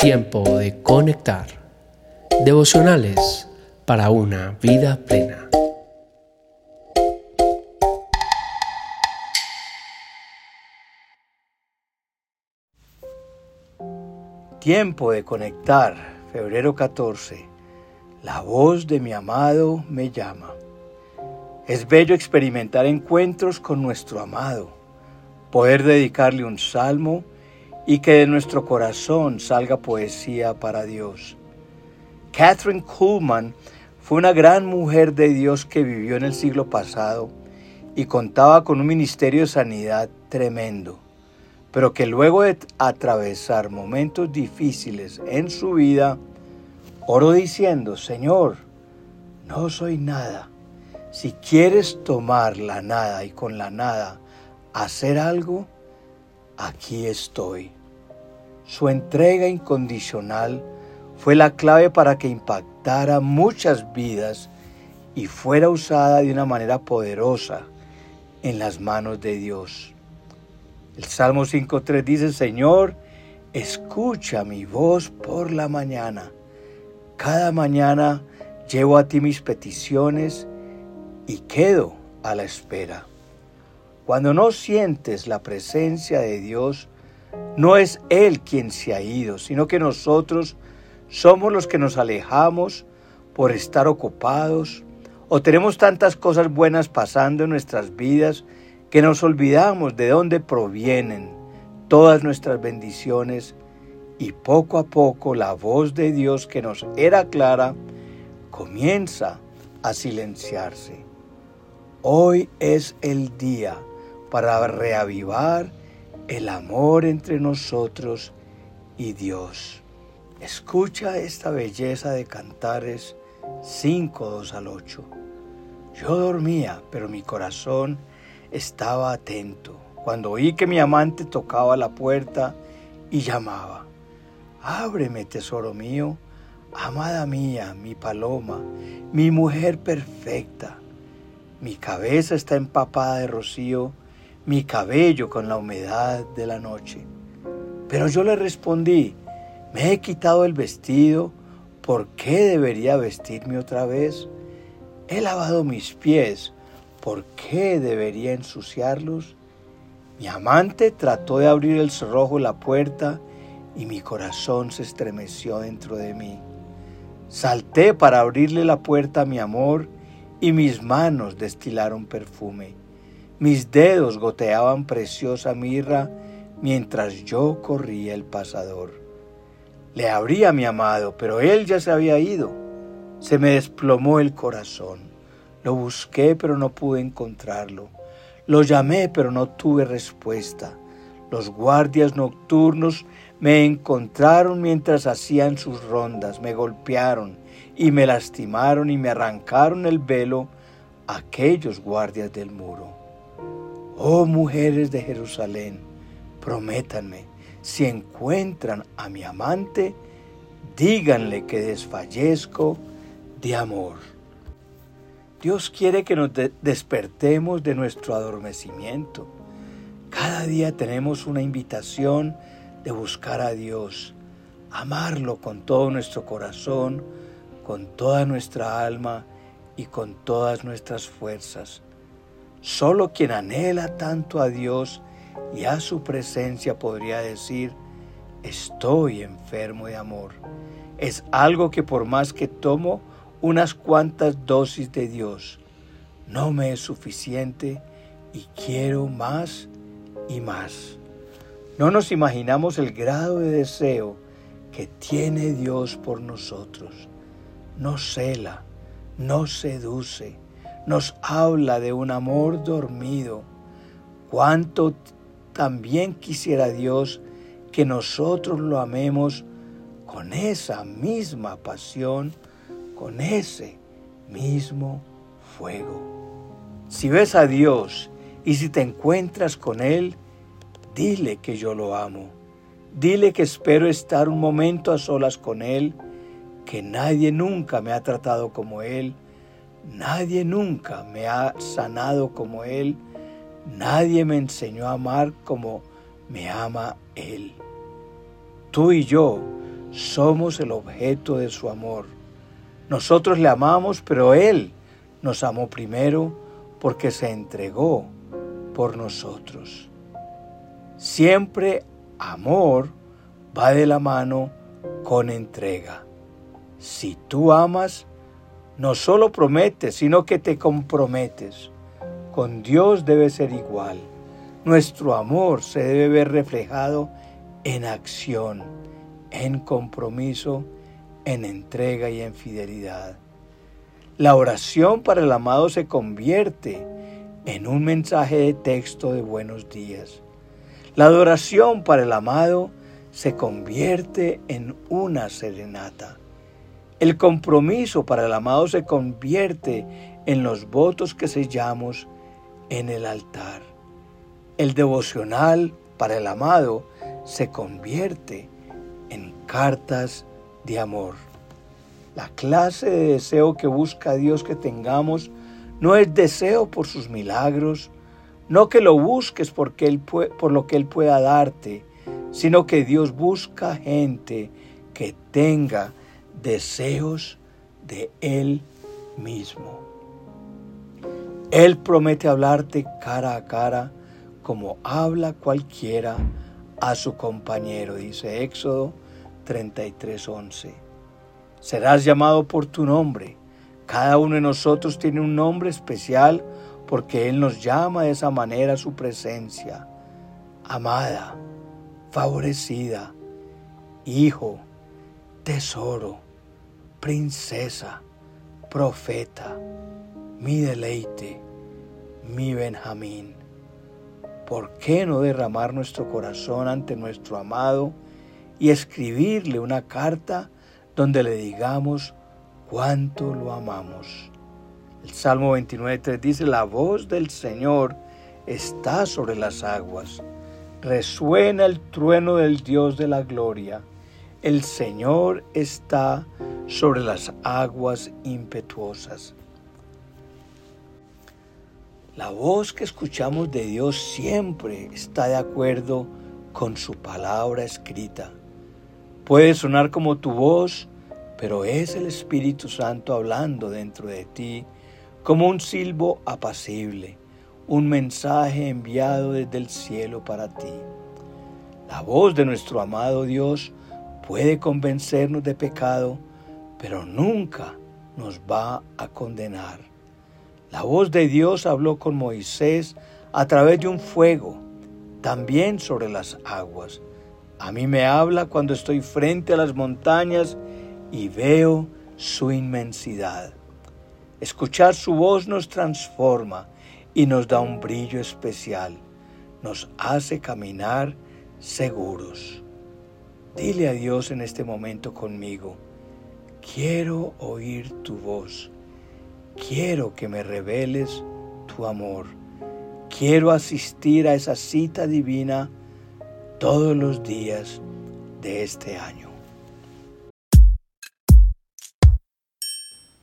Tiempo de conectar. Devocionales para una vida plena. Tiempo de conectar, febrero 14. La voz de mi amado me llama. Es bello experimentar encuentros con nuestro amado, poder dedicarle un salmo y que de nuestro corazón salga poesía para Dios. Catherine Kuhlman fue una gran mujer de Dios que vivió en el siglo pasado y contaba con un ministerio de sanidad tremendo pero que luego de atravesar momentos difíciles en su vida, oró diciendo, Señor, no soy nada. Si quieres tomar la nada y con la nada hacer algo, aquí estoy. Su entrega incondicional fue la clave para que impactara muchas vidas y fuera usada de una manera poderosa en las manos de Dios. El Salmo 5.3 dice, Señor, escucha mi voz por la mañana. Cada mañana llevo a ti mis peticiones y quedo a la espera. Cuando no sientes la presencia de Dios, no es Él quien se ha ido, sino que nosotros somos los que nos alejamos por estar ocupados o tenemos tantas cosas buenas pasando en nuestras vidas que nos olvidamos de dónde provienen todas nuestras bendiciones y poco a poco la voz de Dios que nos era clara comienza a silenciarse. Hoy es el día para reavivar el amor entre nosotros y Dios. Escucha esta belleza de cantares 5, 2 al 8. Yo dormía, pero mi corazón estaba atento cuando oí que mi amante tocaba la puerta y llamaba. Ábreme, tesoro mío, amada mía, mi paloma, mi mujer perfecta. Mi cabeza está empapada de rocío, mi cabello con la humedad de la noche. Pero yo le respondí, me he quitado el vestido, ¿por qué debería vestirme otra vez? He lavado mis pies, ¿Por qué debería ensuciarlos? Mi amante trató de abrir el cerrojo de la puerta y mi corazón se estremeció dentro de mí. Salté para abrirle la puerta a mi amor y mis manos destilaron perfume. Mis dedos goteaban preciosa mirra mientras yo corría el pasador. Le abrí a mi amado, pero él ya se había ido. Se me desplomó el corazón. Lo busqué pero no pude encontrarlo. Lo llamé pero no tuve respuesta. Los guardias nocturnos me encontraron mientras hacían sus rondas, me golpearon y me lastimaron y me arrancaron el velo aquellos guardias del muro. Oh mujeres de Jerusalén, prométanme, si encuentran a mi amante, díganle que desfallezco de amor. Dios quiere que nos despertemos de nuestro adormecimiento. Cada día tenemos una invitación de buscar a Dios, amarlo con todo nuestro corazón, con toda nuestra alma y con todas nuestras fuerzas. Solo quien anhela tanto a Dios y a su presencia podría decir, estoy enfermo de amor. Es algo que por más que tomo, unas cuantas dosis de Dios. No me es suficiente y quiero más y más. No nos imaginamos el grado de deseo que tiene Dios por nosotros. Nos cela, nos seduce, nos habla de un amor dormido. Cuánto también quisiera Dios que nosotros lo amemos con esa misma pasión con ese mismo fuego. Si ves a Dios y si te encuentras con Él, dile que yo lo amo. Dile que espero estar un momento a solas con Él, que nadie nunca me ha tratado como Él, nadie nunca me ha sanado como Él, Nadie me enseñó a amar como me ama Él. Tú y yo somos el objeto de su amor. Nosotros le amamos, pero Él nos amó primero porque se entregó por nosotros. Siempre amor va de la mano con entrega. Si tú amas, no solo prometes, sino que te comprometes. Con Dios debe ser igual. Nuestro amor se debe ver reflejado en acción, en compromiso, en entrega y en fidelidad. La oración para el amado se convierte en un mensaje de texto de buenos días. La adoración para el amado se convierte en una serenata. El compromiso para el amado se convierte en los votos que sellamos en el altar. El devocional para el amado se convierte en cartas de amor. La clase de deseo que busca Dios que tengamos no es deseo por sus milagros, no que lo busques porque él por lo que Él pueda darte, sino que Dios busca gente que tenga deseos de Él mismo. Él promete hablarte cara a cara como habla cualquiera a su compañero, dice Éxodo 33:11. Serás llamado por tu nombre. Cada uno de nosotros tiene un nombre especial porque Él nos llama de esa manera a su presencia. Amada, favorecida, hijo, tesoro princesa, profeta, mi deleite, mi Benjamín. ¿Por qué no derramar nuestro corazón ante nuestro amado y escribirle una carta donde le digamos cuánto lo amamos? El Salmo 29.3 dice, la voz del Señor está sobre las aguas, resuena el trueno del Dios de la gloria, el Señor está sobre las aguas impetuosas. La voz que escuchamos de Dios siempre está de acuerdo con su palabra escrita. Puede sonar como tu voz, pero es el Espíritu Santo hablando dentro de ti como un silbo apacible, un mensaje enviado desde el cielo para ti. La voz de nuestro amado Dios puede convencernos de pecado, pero nunca nos va a condenar. La voz de Dios habló con Moisés a través de un fuego, también sobre las aguas. A mí me habla cuando estoy frente a las montañas y veo su inmensidad. Escuchar su voz nos transforma y nos da un brillo especial. Nos hace caminar seguros. Dile a Dios en este momento conmigo, quiero oír tu voz, quiero que me reveles tu amor, quiero asistir a esa cita divina todos los días de este año.